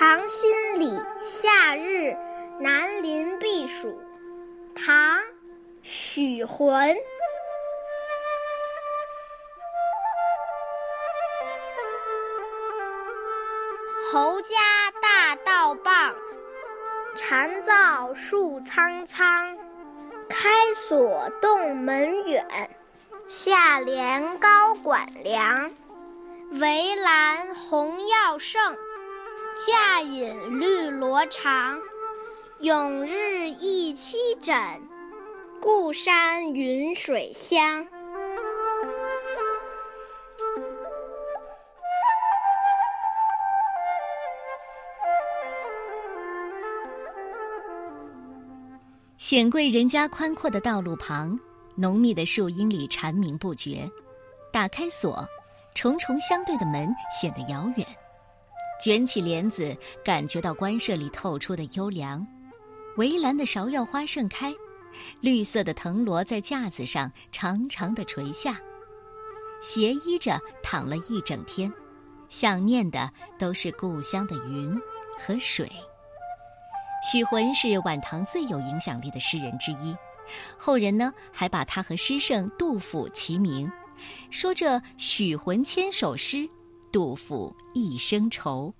长辛里夏日南林避暑，唐·许浑。侯家大道傍，蝉噪树苍苍。开锁洞门远，下帘高管凉。围栏红药盛。夏饮绿萝长，永日忆妻枕，故山云水乡。显贵人家宽阔的道路旁，浓密的树荫里蝉鸣不绝。打开锁，重重相对的门显得遥远。卷起帘子，感觉到官舍里透出的幽凉。围栏的芍药花盛开，绿色的藤萝在架子上长长的垂下。斜依着躺了一整天，想念的都是故乡的云和水。许浑是晚唐最有影响力的诗人之一，后人呢还把他和诗圣杜甫齐名，说这许浑千首诗。杜甫一生愁，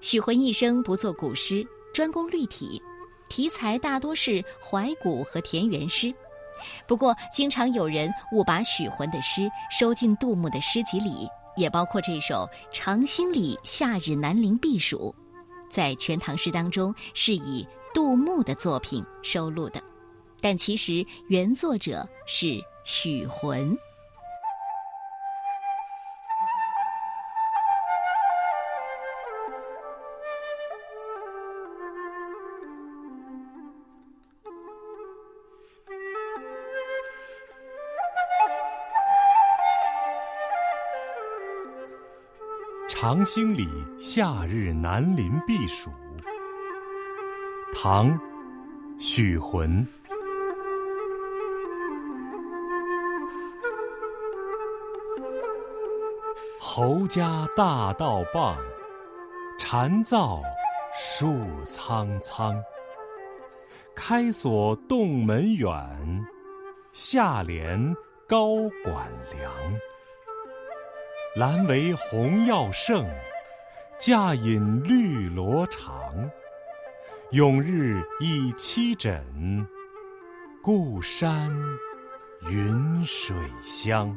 许浑一生不作古诗，专攻律体，题材大多是怀古和田园诗。不过，经常有人误把许浑的诗收进杜牧的诗集里，也包括这首《长兴里夏日南陵避暑》，在《全唐诗》当中是以杜牧的作品收录的，但其实原作者是许浑。长兴里夏日南林避暑，唐·许浑。侯家大道傍，蝉噪树苍苍。开锁洞门远，下帘高管凉。兰为红药盛，架引绿萝长。永日以妻枕，故山云水香。